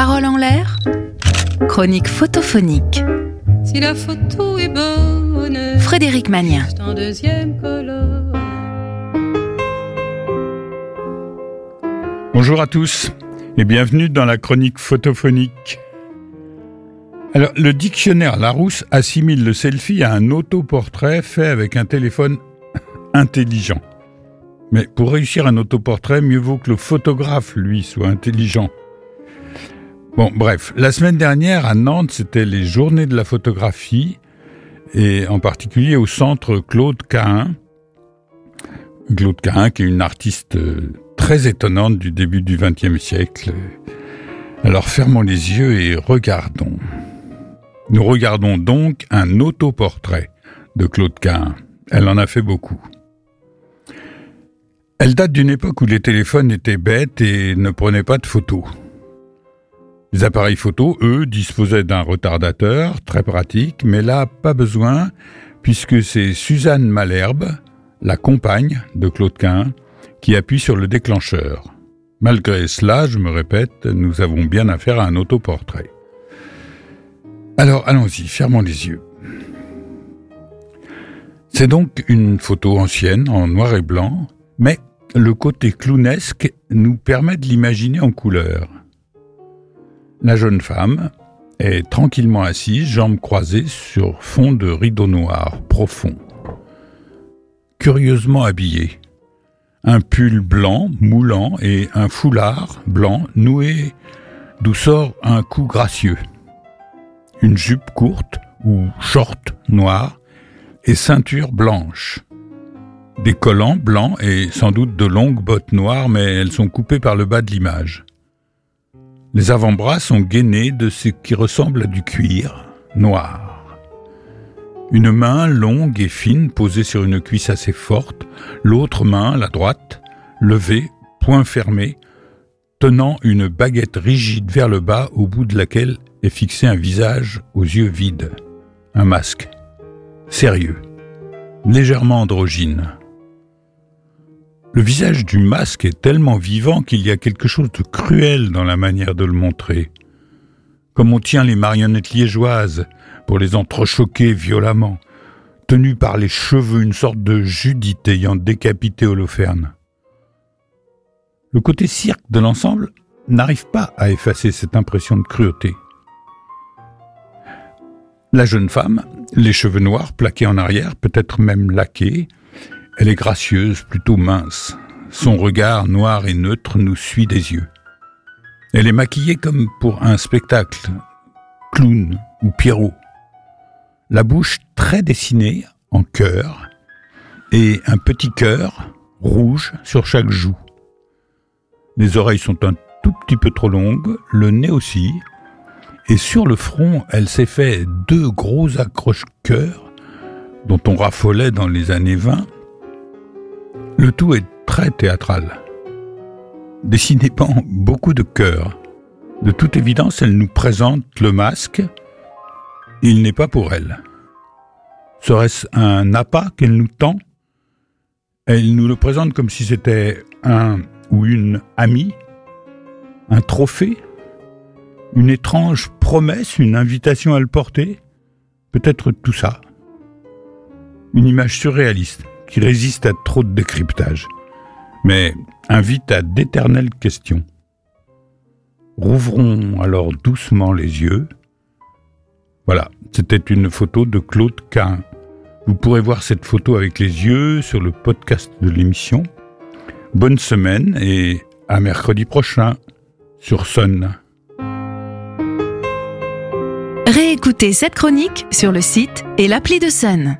Parole en l'air Chronique photophonique. Si la photo est bonne, Frédéric Magnien. c'est en deuxième colonne. Bonjour à tous et bienvenue dans la chronique photophonique. Alors, le dictionnaire Larousse assimile le selfie à un autoportrait fait avec un téléphone intelligent. Mais pour réussir un autoportrait, mieux vaut que le photographe, lui, soit intelligent. Bon, bref, la semaine dernière à Nantes, c'était les journées de la photographie, et en particulier au centre Claude Cahin. Claude Cahin, qui est une artiste euh, très étonnante du début du XXe siècle. Alors fermons les yeux et regardons. Nous regardons donc un autoportrait de Claude Cahin. Elle en a fait beaucoup. Elle date d'une époque où les téléphones étaient bêtes et ne prenaient pas de photos. Les appareils photo, eux, disposaient d'un retardateur, très pratique, mais là, pas besoin, puisque c'est Suzanne Malherbe, la compagne de Claude Quin, qui appuie sur le déclencheur. Malgré cela, je me répète, nous avons bien affaire à un autoportrait. Alors, allons-y, fermons les yeux. C'est donc une photo ancienne, en noir et blanc, mais le côté clownesque nous permet de l'imaginer en couleur. La jeune femme est tranquillement assise, jambes croisées sur fond de rideau noir profond. Curieusement habillée. Un pull blanc moulant et un foulard blanc noué d'où sort un cou gracieux. Une jupe courte ou short noir et ceinture blanche. Des collants blancs et sans doute de longues bottes noires, mais elles sont coupées par le bas de l'image. Les avant-bras sont gainés de ce qui ressemble à du cuir noir. Une main longue et fine posée sur une cuisse assez forte, l'autre main, la droite, levée, poing fermé, tenant une baguette rigide vers le bas au bout de laquelle est fixé un visage aux yeux vides, un masque, sérieux, légèrement androgyne. Le visage du masque est tellement vivant qu'il y a quelque chose de cruel dans la manière de le montrer. Comme on tient les marionnettes liégeoises pour les entrechoquer violemment, tenues par les cheveux une sorte de Judith ayant décapité Holoferne. Le côté cirque de l'ensemble n'arrive pas à effacer cette impression de cruauté. La jeune femme, les cheveux noirs plaqués en arrière, peut-être même laqués, elle est gracieuse, plutôt mince. Son regard noir et neutre nous suit des yeux. Elle est maquillée comme pour un spectacle, clown ou Pierrot. La bouche très dessinée en cœur et un petit cœur rouge sur chaque joue. Les oreilles sont un tout petit peu trop longues, le nez aussi, et sur le front, elle s'est fait deux gros accroche-cœurs dont on raffolait dans les années 20 le tout est très théâtral. Dessinez-pas beaucoup de cœur. De toute évidence, elle nous présente le masque. Il n'est pas pour elle. Serait-ce un appât qu'elle nous tend? Elle nous le présente comme si c'était un ou une amie, un trophée, une étrange promesse, une invitation à le porter? Peut-être tout ça. Une image surréaliste qui résiste à trop de décryptage, mais invite à d'éternelles questions. Rouvrons alors doucement les yeux. Voilà, c'était une photo de Claude Cain. Vous pourrez voir cette photo avec les yeux sur le podcast de l'émission. Bonne semaine et à mercredi prochain sur Sun. Réécoutez cette chronique sur le site et l'appli de Sun.